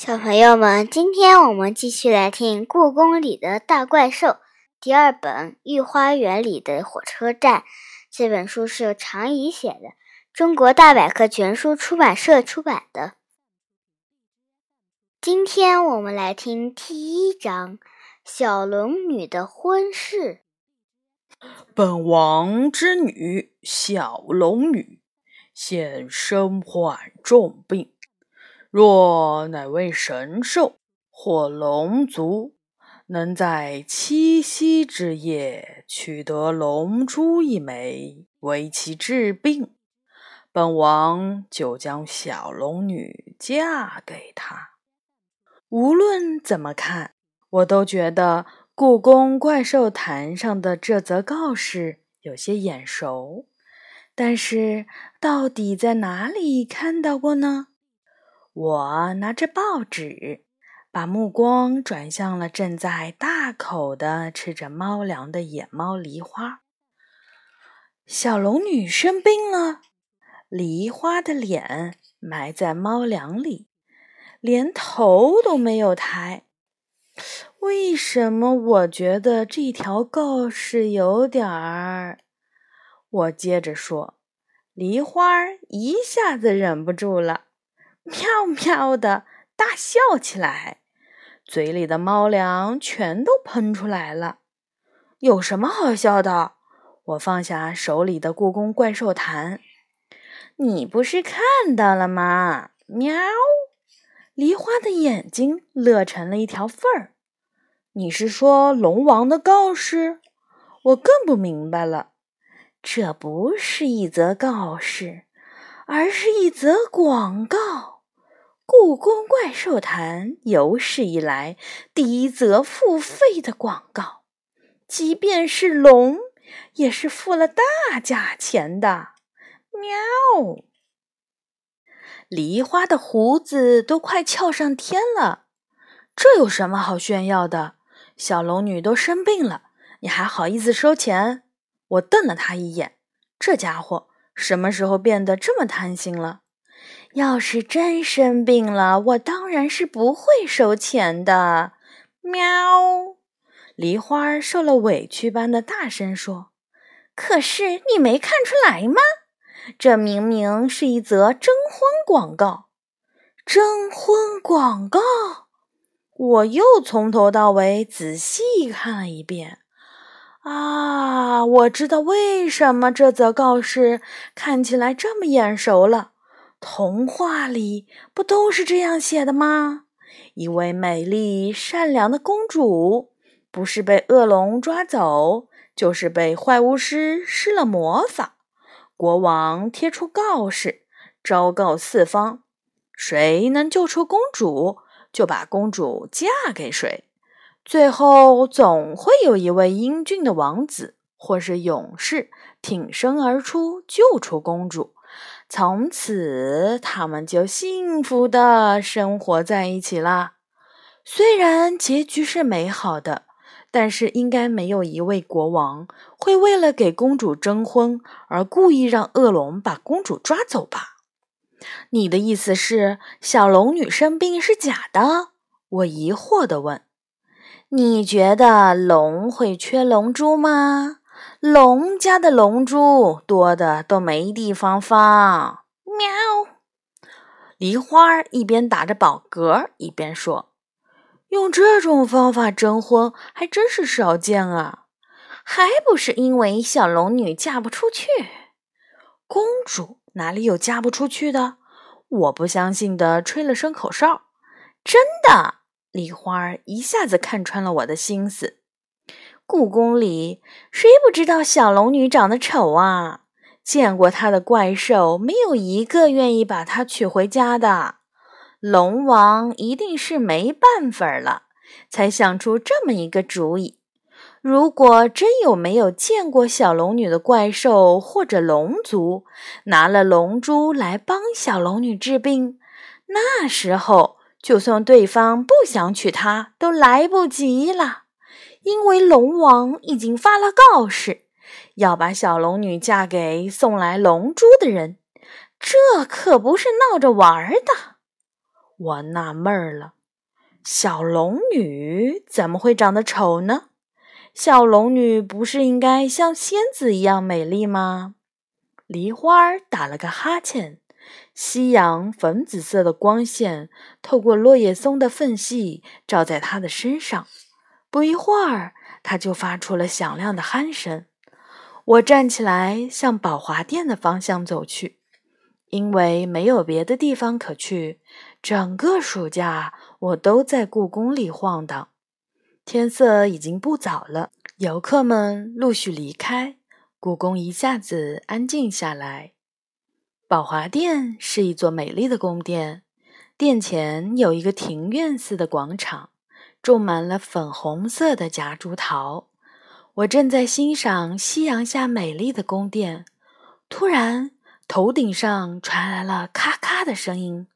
小朋友们，今天我们继续来听《故宫里的大怪兽》第二本《御花园里的火车站》。这本书是由常怡写的，中国大百科全书出版社出版的。今天我们来听第一章：小龙女的婚事。本王之女小龙女，现身患重病。若哪位神兽或龙族能在七夕之夜取得龙珠一枚，为其治病，本王就将小龙女嫁给他。无论怎么看，我都觉得故宫怪兽坛上的这则告示有些眼熟，但是到底在哪里看到过呢？我拿着报纸，把目光转向了正在大口的吃着猫粮的野猫梨花。小龙女生病了，梨花的脸埋在猫粮里，连头都没有抬。为什么我觉得这条告示有点儿？我接着说，梨花一下子忍不住了。喵喵的大笑起来，嘴里的猫粮全都喷出来了。有什么好笑的？我放下手里的故宫怪兽坛，你不是看到了吗？喵！梨花的眼睛乐成了一条缝儿。你是说龙王的告示？我更不明白了。这不是一则告示，而是一则广告。故宫怪兽坛有史以来第一则付费的广告，即便是龙也是付了大价钱的。喵！梨花的胡子都快翘上天了，这有什么好炫耀的？小龙女都生病了，你还好意思收钱？我瞪了他一眼，这家伙什么时候变得这么贪心了？要是真生病了，我当然是不会收钱的。喵！梨花受了委屈般的大声说：“可是你没看出来吗？这明明是一则征婚广告。征婚广告！”我又从头到尾仔细看了一遍。啊，我知道为什么这则告示看起来这么眼熟了。童话里不都是这样写的吗？一位美丽善良的公主，不是被恶龙抓走，就是被坏巫师施了魔法。国王贴出告示，昭告四方：谁能救出公主，就把公主嫁给谁。最后，总会有一位英俊的王子或是勇士挺身而出，救出公主。从此，他们就幸福的生活在一起了。虽然结局是美好的，但是应该没有一位国王会为了给公主征婚而故意让恶龙把公主抓走吧？你的意思是小龙女生病是假的？我疑惑的问。你觉得龙会缺龙珠吗？龙家的龙珠多的都没地方放。喵！梨花一边打着饱嗝，一边说：“用这种方法征婚还真是少见啊！还不是因为小龙女嫁不出去。公主哪里有嫁不出去的？我不相信的，吹了声口哨。真的！梨花一下子看穿了我的心思。”故宫里谁不知道小龙女长得丑啊？见过她的怪兽，没有一个愿意把她娶回家的。龙王一定是没办法了，才想出这么一个主意。如果真有没有见过小龙女的怪兽或者龙族拿了龙珠来帮小龙女治病，那时候就算对方不想娶她，都来不及了。因为龙王已经发了告示，要把小龙女嫁给送来龙珠的人，这可不是闹着玩的。我纳闷了，小龙女怎么会长得丑呢？小龙女不是应该像仙子一样美丽吗？梨花打了个哈欠，夕阳粉紫色的光线透过落叶松的缝隙照在她的身上。不一会儿，他就发出了响亮的鼾声。我站起来，向宝华殿的方向走去。因为没有别的地方可去，整个暑假我都在故宫里晃荡。天色已经不早了，游客们陆续离开，故宫一下子安静下来。宝华殿是一座美丽的宫殿，殿前有一个庭院似的广场，种满了粉红色的夹竹桃。我正在欣赏夕阳下美丽的宫殿，突然。头顶上传来了咔咔的声音，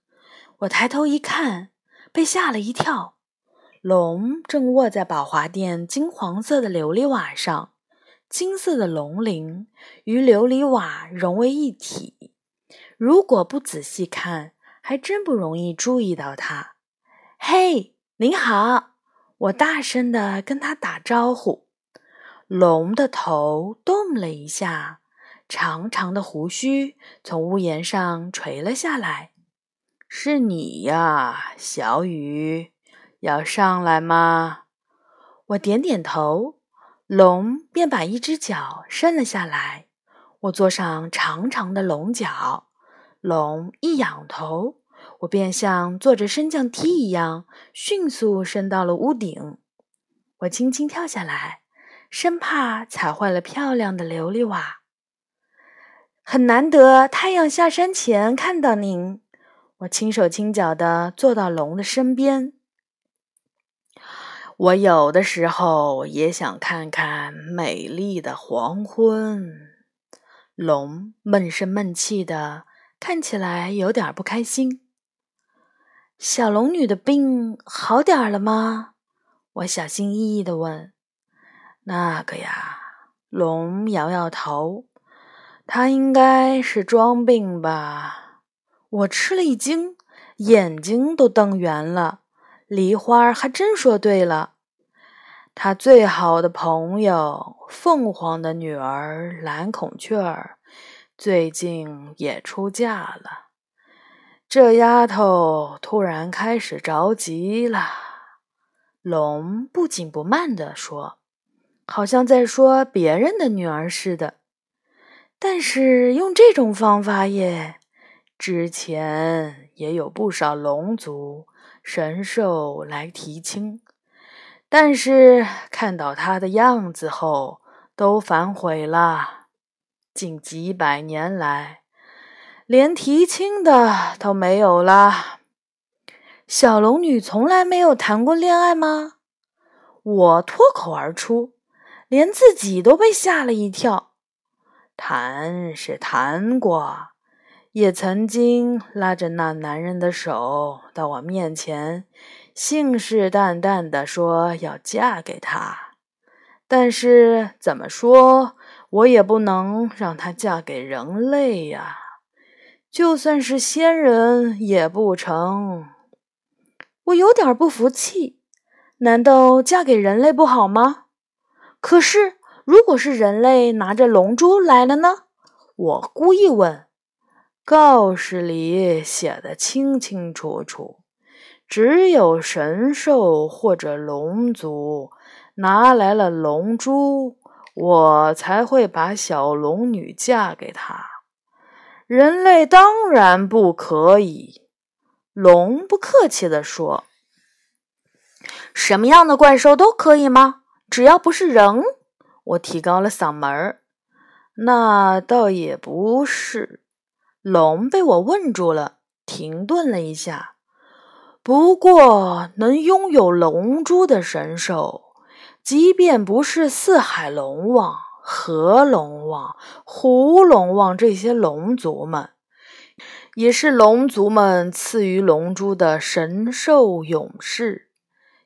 我抬头一看，被吓了一跳。龙正卧在宝华殿金黄色的琉璃瓦上，金色的龙鳞与琉璃瓦融为一体。如果不仔细看，还真不容易注意到它。嘿，您好！我大声地跟他打招呼。龙的头动了一下。长长的胡须从屋檐上垂了下来。是你呀，小雨，要上来吗？我点点头，龙便把一只脚伸了下来。我坐上长长的龙角，龙一仰头，我便像坐着升降梯一样，迅速升到了屋顶。我轻轻跳下来，生怕踩坏了漂亮的琉璃瓦。很难得，太阳下山前看到您。我轻手轻脚地坐到龙的身边。我有的时候也想看看美丽的黄昏。龙闷声闷气的，看起来有点不开心。小龙女的病好点儿了吗？我小心翼翼地问。那个呀，龙摇摇头。他应该是装病吧？我吃了一惊，眼睛都瞪圆了。梨花还真说对了，他最好的朋友凤凰的女儿蓝孔雀儿最近也出嫁了。这丫头突然开始着急了。龙不紧不慢地说，好像在说别人的女儿似的。但是用这种方法耶，之前也有不少龙族神兽来提亲，但是看到他的样子后都反悔了。近几百年来，连提亲的都没有了。小龙女从来没有谈过恋爱吗？我脱口而出，连自己都被吓了一跳。谈是谈过，也曾经拉着那男人的手到我面前，信誓旦旦地说要嫁给他。但是怎么说，我也不能让她嫁给人类呀，就算是仙人也不成。我有点不服气，难道嫁给人类不好吗？可是。如果是人类拿着龙珠来了呢？我故意问。告示里写的清清楚楚，只有神兽或者龙族拿来了龙珠，我才会把小龙女嫁给他。人类当然不可以。龙不客气地说：“什么样的怪兽都可以吗？只要不是人。”我提高了嗓门儿，那倒也不是。龙被我问住了，停顿了一下。不过，能拥有龙珠的神兽，即便不是四海龙王、河龙王、湖龙王这些龙族们，也是龙族们赐予龙珠的神兽勇士，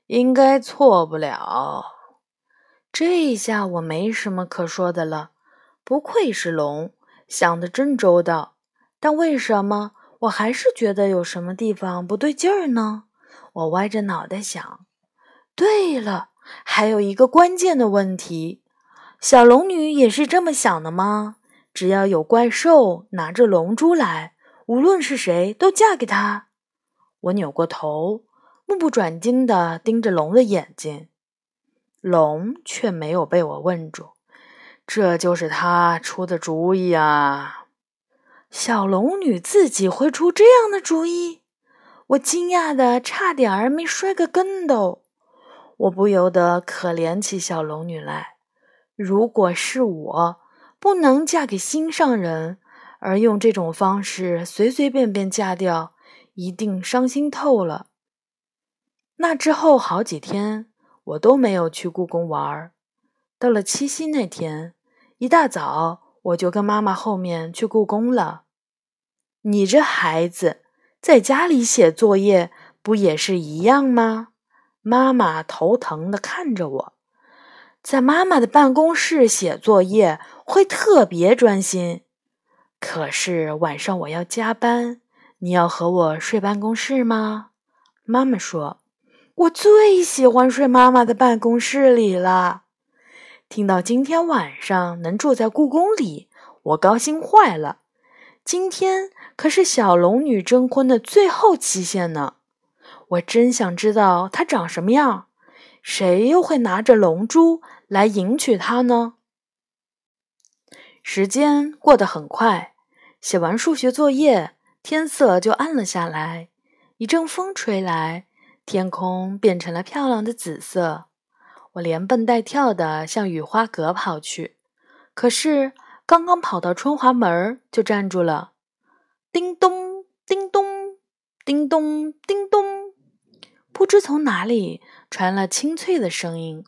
应该错不了。这下我没什么可说的了，不愧是龙，想的真周到。但为什么我还是觉得有什么地方不对劲儿呢。我歪着脑袋想。对了，还有一个关键的问题：小龙女也是这么想的吗？只要有怪兽拿着龙珠来，无论是谁都嫁给他。我扭过头，目不转睛地盯着龙的眼睛，龙却没有被我问住。这就是他出的主意啊！小龙女自己会出这样的主意？我惊讶的差点儿没摔个跟斗。我不由得可怜起小龙女来。如果是我，不能嫁给心上人，而用这种方式随随便便嫁掉，一定伤心透了。那之后好几天，我都没有去故宫玩。到了七夕那天。一大早，我就跟妈妈后面去故宫了。你这孩子在家里写作业不也是一样吗？妈妈头疼的看着我，在妈妈的办公室写作业会特别专心。可是晚上我要加班，你要和我睡办公室吗？妈妈说：“我最喜欢睡妈妈的办公室里了。”听到今天晚上能住在故宫里，我高兴坏了。今天可是小龙女征婚的最后期限呢，我真想知道她长什么样，谁又会拿着龙珠来迎娶她呢？时间过得很快，写完数学作业，天色就暗了下来。一阵风吹来，天空变成了漂亮的紫色。我连蹦带跳的向雨花阁跑去，可是刚刚跑到春华门就站住了。叮咚，叮咚，叮咚，叮咚，不知从哪里传来清脆的声音。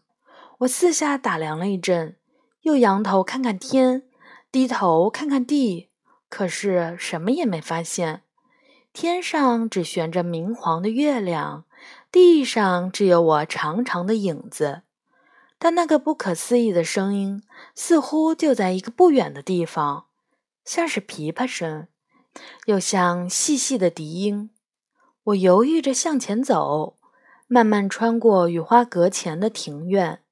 我四下打量了一阵，又仰头看看天，低头看看地，可是什么也没发现。天上只悬着明黄的月亮，地上只有我长长的影子。但那个不可思议的声音似乎就在一个不远的地方，像是琵琶声，又像细细的笛音。我犹豫着向前走，慢慢穿过雨花阁前的庭院。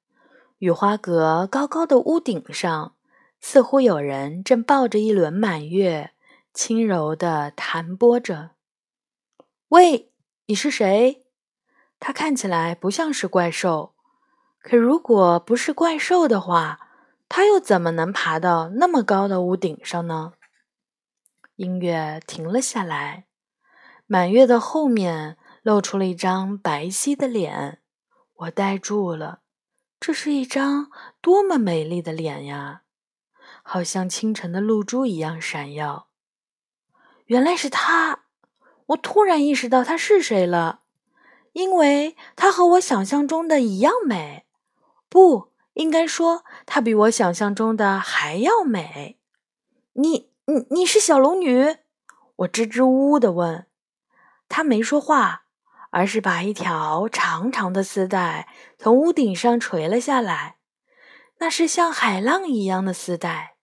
雨花阁高高的屋顶上，似乎有人正抱着一轮满月，轻柔地弹拨着。喂，你是谁？他看起来不像是怪兽。可如果不是怪兽的话，它又怎么能爬到那么高的屋顶上呢？音乐停了下来，满月的后面露出了一张白皙的脸，我呆住了。这是一张多么美丽的脸呀，好像清晨的露珠一样闪耀。原来是他！我突然意识到他是谁了，因为他和我想象中的一样美。不应该说，她比我想象中的还要美。你、你、你是小龙女？我支支吾吾的问。她没说话，而是把一条长长的丝带从屋顶上垂了下来。那是像海浪一样的丝带。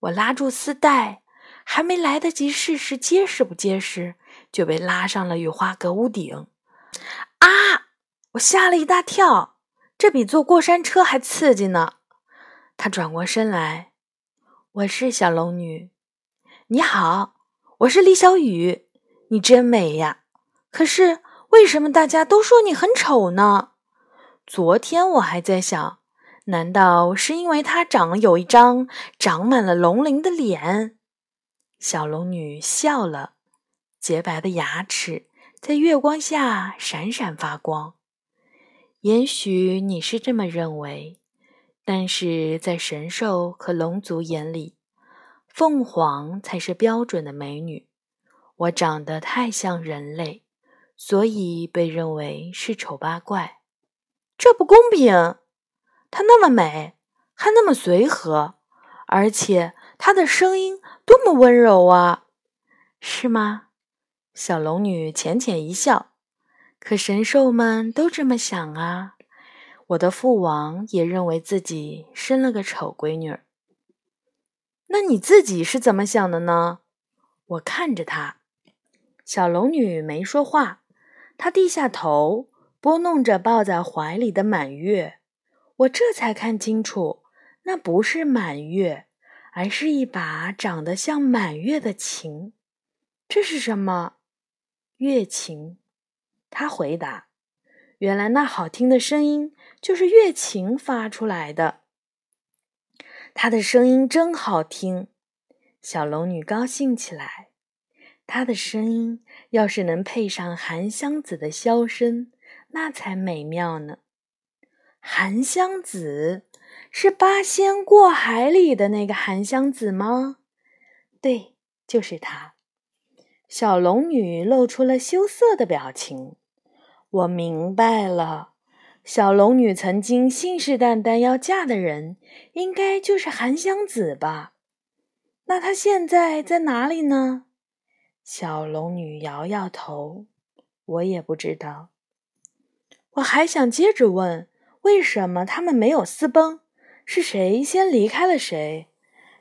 我拉住丝带，还没来得及试试结实不结实，就被拉上了雨花阁屋顶。啊！我吓了一大跳。这比坐过山车还刺激呢！他转过身来，我是小龙女。你好，我是李小雨。你真美呀！可是为什么大家都说你很丑呢？昨天我还在想，难道是因为他长有一张长满了龙鳞的脸？小龙女笑了，洁白的牙齿在月光下闪闪发光。也许你是这么认为，但是在神兽和龙族眼里，凤凰才是标准的美女。我长得太像人类，所以被认为是丑八怪。这不公平！她那么美，还那么随和，而且她的声音多么温柔啊！是吗？小龙女浅浅一笑。可神兽们都这么想啊！我的父王也认为自己生了个丑闺女。那你自己是怎么想的呢？我看着他，小龙女没说话，他低下头，拨弄着抱在怀里的满月。我这才看清楚，那不是满月，而是一把长得像满月的琴。这是什么？月琴。他回答：“原来那好听的声音就是月琴发出来的。他的声音真好听。”小龙女高兴起来。她的声音要是能配上韩湘子的箫声，那才美妙呢。韩湘子是八仙过海里的那个韩湘子吗？对，就是他。小龙女露出了羞涩的表情。我明白了，小龙女曾经信誓旦旦要嫁的人，应该就是韩湘子吧？那他现在在哪里呢？小龙女摇摇头，我也不知道。我还想接着问。为什么他们没有私奔？是谁先离开了谁？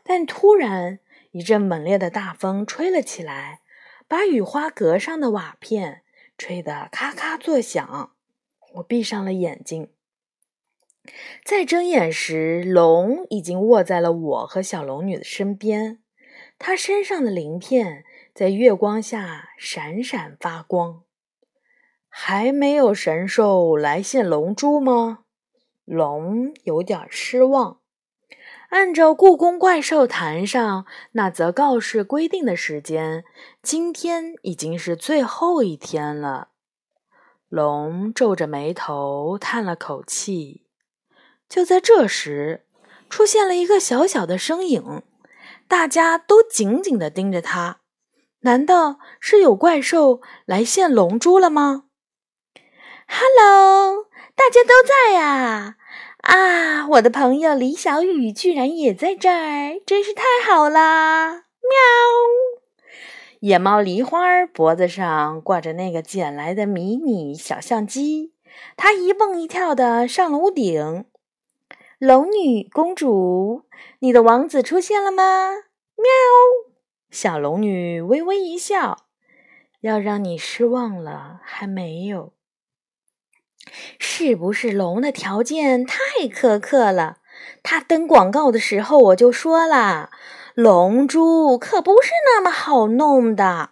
但突然一阵猛烈的大风吹了起来，把雨花阁上的瓦片吹得咔咔作响。我闭上了眼睛，再睁眼时，龙已经卧在了我和小龙女的身边，它身上的鳞片在月光下闪闪发光。还没有神兽来献龙珠吗？龙有点失望。按照故宫怪兽坛上那则告示规定的时间，今天已经是最后一天了。龙皱着眉头叹了口气。就在这时，出现了一个小小的身影，大家都紧紧地盯着他。难道是有怪兽来献龙珠了吗？Hello。大家都在呀！啊，我的朋友李小雨居然也在这儿，真是太好啦！喵！野猫梨花脖子上挂着那个捡来的迷你小相机，它一蹦一跳的上了屋顶。龙女公主，你的王子出现了吗？喵！小龙女微微一笑，要让你失望了，还没有。是不是龙的条件太苛刻了？他登广告的时候我就说了，龙珠可不是那么好弄的。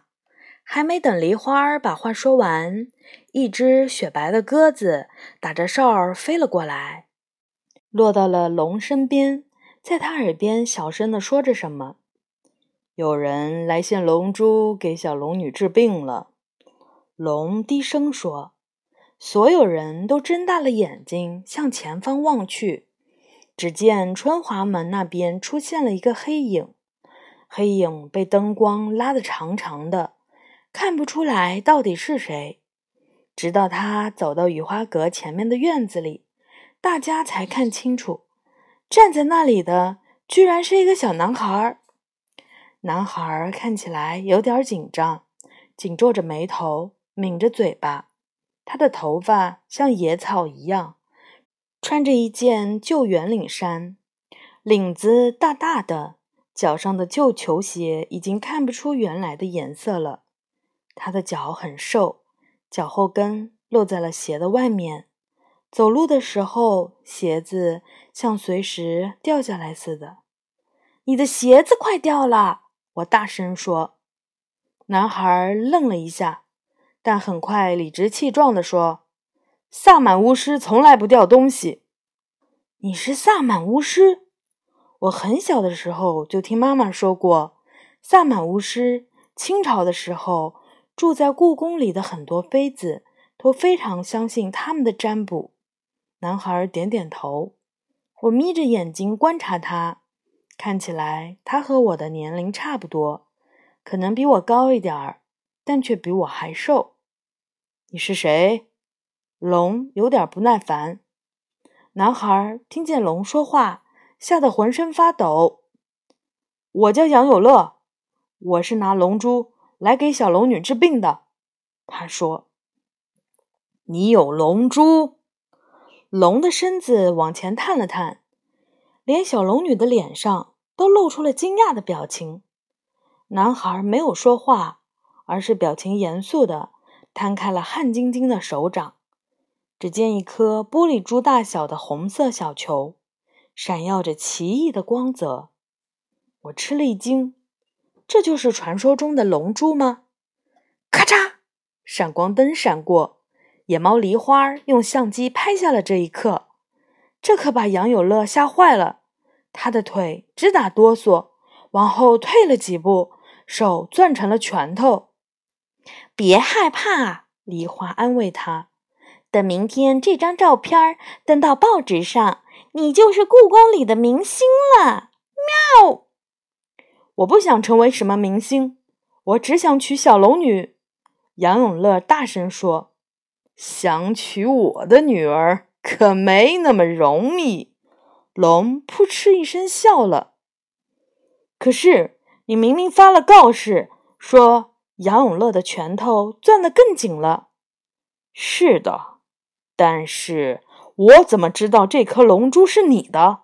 还没等梨花把话说完，一只雪白的鸽子打着哨儿飞了过来，落到了龙身边，在他耳边小声地说着什么。有人来献龙珠给小龙女治病了。龙低声说。所有人都睁大了眼睛向前方望去，只见春华门那边出现了一个黑影，黑影被灯光拉得长长的，看不出来到底是谁。直到他走到雨花阁前面的院子里，大家才看清楚，站在那里的居然是一个小男孩。男孩看起来有点紧张，紧皱着眉头，抿着嘴巴。他的头发像野草一样，穿着一件旧圆领衫，领子大大的，脚上的旧球鞋已经看不出原来的颜色了。他的脚很瘦，脚后跟落在了鞋的外面，走路的时候鞋子像随时掉下来似的。你的鞋子快掉了！我大声说。男孩愣了一下。但很快理直气壮地说：“萨满巫师从来不掉东西。”你是萨满巫师？我很小的时候就听妈妈说过，萨满巫师清朝的时候住在故宫里的很多妃子都非常相信他们的占卜。男孩点点头。我眯着眼睛观察他，看起来他和我的年龄差不多，可能比我高一点儿，但却比我还瘦。你是谁？龙有点不耐烦。男孩听见龙说话，吓得浑身发抖。我叫杨有乐，我是拿龙珠来给小龙女治病的。他说：“你有龙珠？”龙的身子往前探了探，连小龙女的脸上都露出了惊讶的表情。男孩没有说话，而是表情严肃的摊开了汗津津的手掌。只见一颗玻璃珠大小的红色小球，闪耀着奇异的光泽。我吃了一惊，这就是传说中的龙珠吗？咔嚓，闪光灯闪过，野猫梨花用相机拍下了这一刻。这可把杨有乐吓坏了，他的腿直打哆嗦，往后退了几步，手攥成了拳头。别害怕，梨花安慰他。等明天这张照片登到报纸上，你就是故宫里的明星了。喵！我不想成为什么明星，我只想娶小龙女。杨永乐大声说：“想娶我的女儿可没那么容易。”龙扑哧一声笑了。可是你明明发了告示，说杨永乐的拳头攥得更紧了。是的。但是我怎么知道这颗龙珠是你的？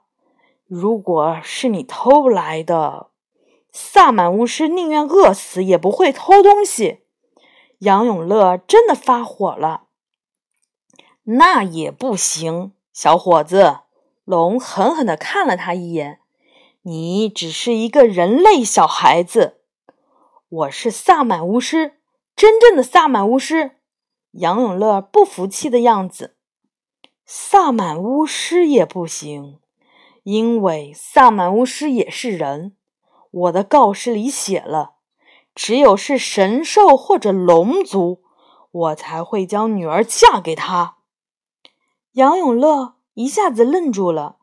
如果是你偷来的，萨满巫师宁愿饿死也不会偷东西。杨永乐真的发火了。那也不行，小伙子。龙狠狠地看了他一眼。你只是一个人类小孩子。我是萨满巫师，真正的萨满巫师。杨永乐不服气的样子，萨满巫师也不行，因为萨满巫师也是人。我的告示里写了，只有是神兽或者龙族，我才会将女儿嫁给他。杨永乐一下子愣住了，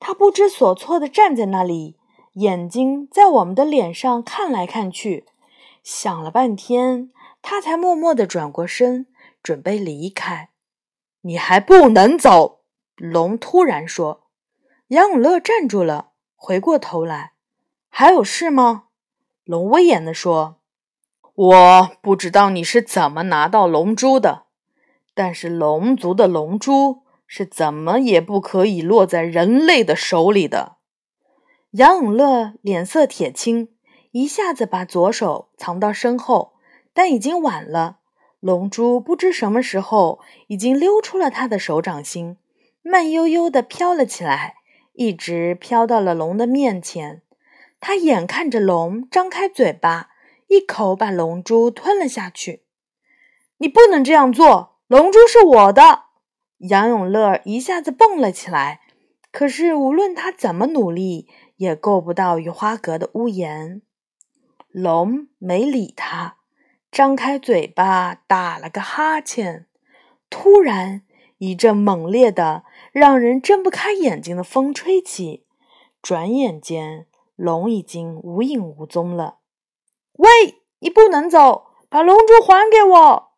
他不知所措地站在那里，眼睛在我们的脸上看来看去，想了半天，他才默默地转过身。准备离开，你还不能走！龙突然说。杨永乐站住了，回过头来，还有事吗？龙威严地说：“我不知道你是怎么拿到龙珠的，但是龙族的龙珠是怎么也不可以落在人类的手里的。”杨永乐脸色铁青，一下子把左手藏到身后，但已经晚了。龙珠不知什么时候已经溜出了他的手掌心，慢悠悠地飘了起来，一直飘到了龙的面前。他眼看着龙张开嘴巴，一口把龙珠吞了下去。你不能这样做，龙珠是我的！杨永乐一下子蹦了起来，可是无论他怎么努力，也够不到雨花阁的屋檐。龙没理他。张开嘴巴，打了个哈欠。突然，一阵猛烈的、让人睁不开眼睛的风吹起，转眼间，龙已经无影无踪了。喂，你不能走，把龙珠还给我！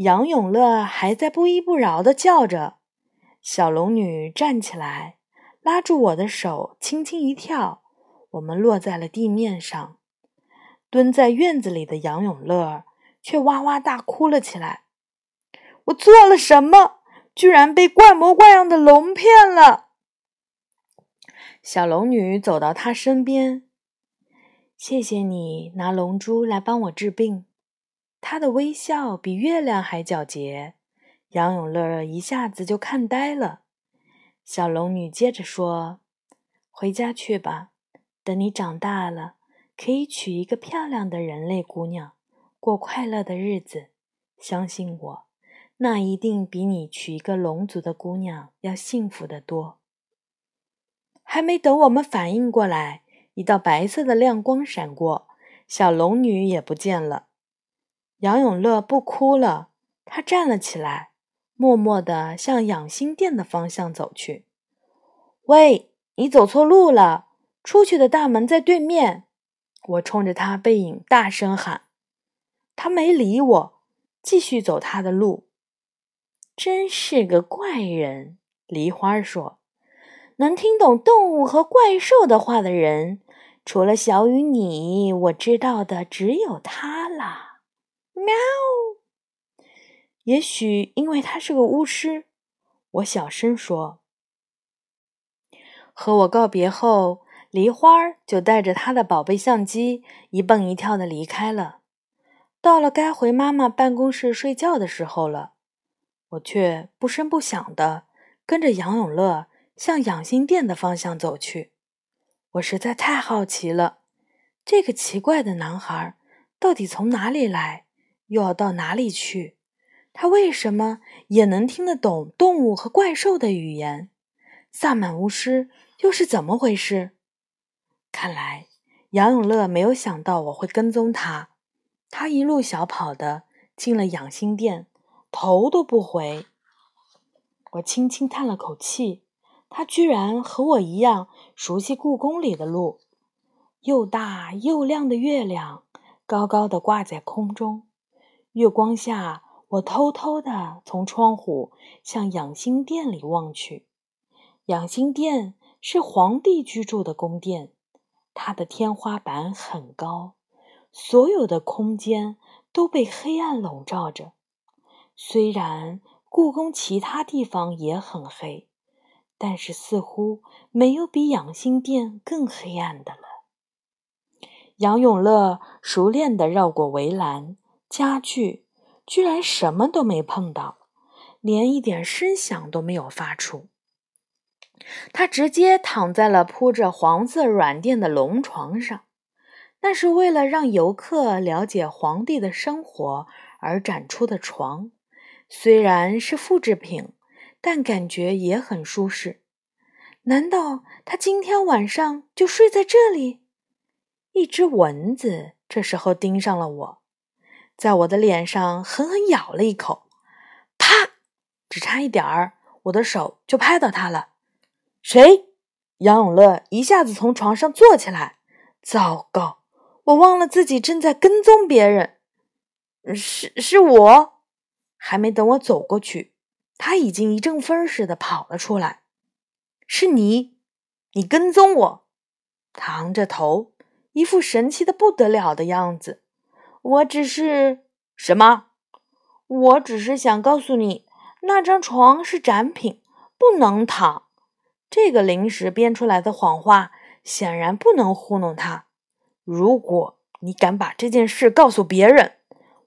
杨永乐还在不依不饶的叫着。小龙女站起来，拉住我的手，轻轻一跳，我们落在了地面上。蹲在院子里的杨永乐却哇哇大哭了起来。我做了什么？居然被怪模怪样的龙骗了！小龙女走到他身边，谢谢你拿龙珠来帮我治病。她的微笑比月亮还皎洁，杨永乐一下子就看呆了。小龙女接着说：“回家去吧，等你长大了。”可以娶一个漂亮的人类姑娘，过快乐的日子。相信我，那一定比你娶一个龙族的姑娘要幸福得多。还没等我们反应过来，一道白色的亮光闪过，小龙女也不见了。杨永乐不哭了，他站了起来，默默地向养心殿的方向走去。喂，你走错路了，出去的大门在对面。我冲着他背影大声喊，他没理我，继续走他的路。真是个怪人，梨花说。能听懂动物和怪兽的话的人，除了小雨你，我知道的只有他啦。喵。也许因为他是个巫师，我小声说。和我告别后。梨花就带着他的宝贝相机一蹦一跳的离开了。到了该回妈妈办公室睡觉的时候了，我却不声不响的跟着杨永乐向养心殿的方向走去。我实在太好奇了，这个奇怪的男孩到底从哪里来，又要到哪里去？他为什么也能听得懂动物和怪兽的语言？萨满巫师又是怎么回事？看来杨永乐没有想到我会跟踪他，他一路小跑的进了养心殿，头都不回。我轻轻叹了口气。他居然和我一样熟悉故宫里的路。又大又亮的月亮高高的挂在空中，月光下，我偷偷的从窗户向养心殿里望去。养心殿是皇帝居住的宫殿，它的天花板很高，所有的空间都被黑暗笼罩着。虽然故宫其他地方也很黑。但是似乎没有比养心殿更黑暗的了。杨永乐熟练地绕过围栏、家具，居然什么都没碰到，连一点声响都没有发出。他直接躺在了铺着黄色软垫的龙床上，那是为了让游客了解皇帝的生活而展出的床，虽然是复制品。但感觉也很舒适。难道他今天晚上就睡在这里？一只蚊子这时候盯上了我，在我的脸上狠狠咬了一口，啪！只差一点儿，我的手就拍到他了。谁？杨永乐一下子从床上坐起来。糟糕，我忘了自己正在跟踪别人。是是我。还没等我走过去。他已经一阵风似的跑了出来，是你，你跟踪我，昂着头，一副神气的不得了的样子。我只是什么？我只是想告诉你，那张床是展品，不能躺。这个临时编出来的谎话显然不能糊弄他。如果你敢把这件事告诉别人，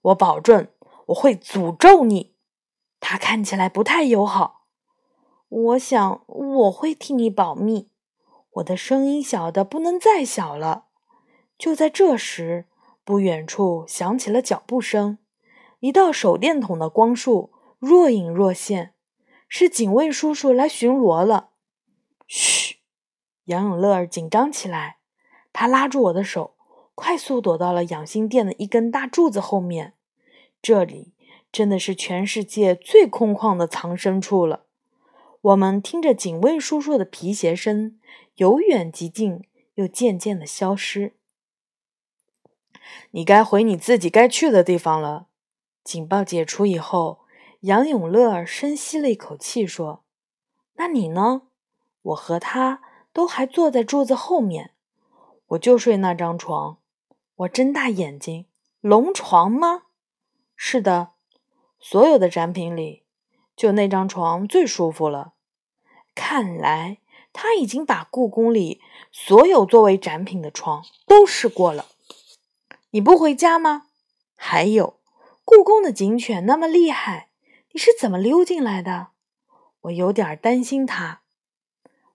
我保证我会诅咒你。他看起来不太友好，我想我会替你保密。我的声音小的不能再小了。就在这时，不远处响起了脚步声，一道手电筒的光束若隐若现，是警卫叔叔来巡逻了。嘘！杨永乐紧张起来，他拉住我的手，快速躲到了养心殿的一根大柱子后面。这里。真的是全世界最空旷的藏身处了。我们听着警卫叔叔的皮鞋声，由远及近，又渐渐的消失。你该回你自己该去的地方了。警报解除以后，杨永乐深吸了一口气，说：“那你呢？我和他都还坐在柱子后面，我就睡那张床。”我睁大眼睛：“龙床吗？”“是的。”所有的展品里，就那张床最舒服了。看来他已经把故宫里所有作为展品的床都试过了。你不回家吗？还有，故宫的警犬那么厉害，你是怎么溜进来的？我有点担心他。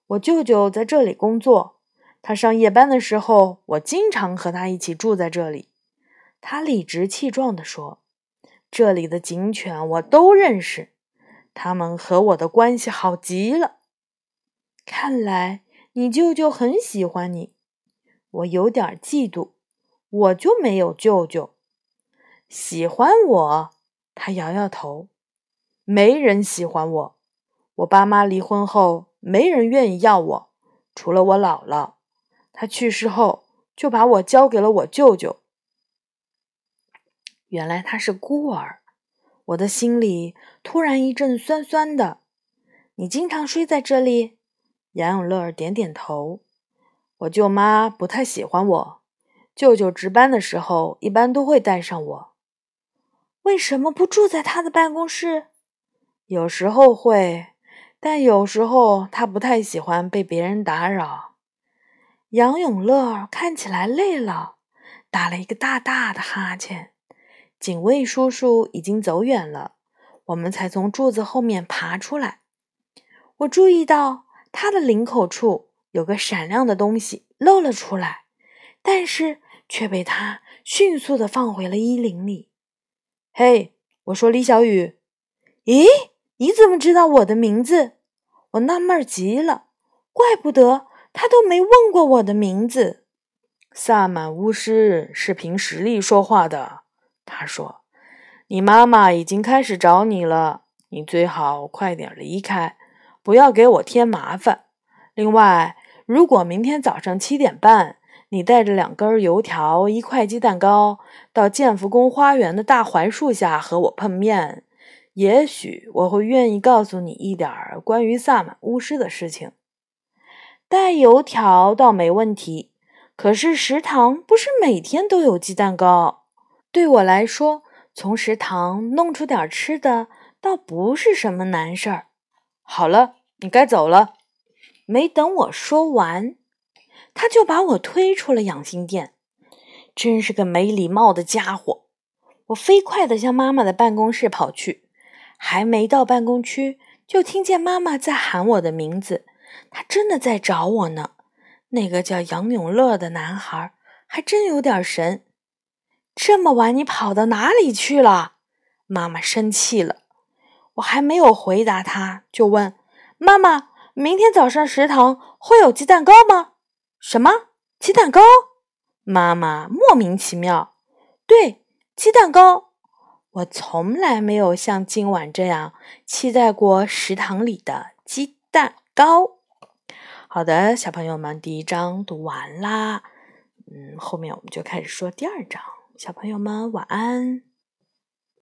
我舅舅在这里工作，他上夜班的时候，我经常和他一起住在这里。他理直气壮地说。这里的警犬我都认识，他们和我的关系好极了。看来你舅舅很喜欢你，我有点嫉妒。我就没有舅舅喜欢我。他摇摇头，没人喜欢我。我爸妈离婚后，没人愿意要我，除了我姥姥。她去世后，就把我交给了我舅舅。原来他是孤儿，我的心里突然一阵酸酸的。你经常睡在这里？杨永乐点点头。我舅妈不太喜欢我，舅舅值班的时候一般都会带上我。为什么不住在他的办公室？有时候会，但有时候他不太喜欢被别人打扰。杨永乐看起来累了，打了一个大大的哈欠。警卫叔叔已经走远了，我们才从柱子后面爬出来。我注意到他的领口处有个闪亮的东西露了出来，但是却被他迅速的放回了衣领里。嘿，我说李小雨，咦，你怎么知道我的名字？我纳闷极了，怪不得他都没问过我的名字。萨满巫师是凭实力说话的，他说：“你妈妈已经开始找你了，你最好快点离开。”不要给我添麻烦。另外，如果明天早上七点半，你带着两根油条、一块鸡蛋糕到建福宫花园的大槐树下和我碰面，也许我会愿意告诉你一点关于萨满巫师的事情。带油条倒没问题，可是食堂不是每天都有鸡蛋糕。对我来说，从食堂弄出点吃的倒不是什么难事儿。好了。你该走了。没等我说完，他就把我推出了养心殿。真是个没礼貌的家伙！我飞快地向妈妈的办公室跑去，还没到办公区，就听见妈妈在喊我的名字。她真的在找我呢。那个叫杨永乐的男孩还真有点神。这么晚，你跑到哪里去了？妈妈生气了。我还没有回答她，就问。妈妈，明天早上食堂会有鸡蛋糕吗？什么鸡蛋糕？妈妈莫名其妙。对，鸡蛋糕。我从来没有像今晚这样期待过食堂里的鸡蛋糕。好的，小朋友们，第一章读完啦。嗯，后面我们就开始说第二章。小朋友们，晚安。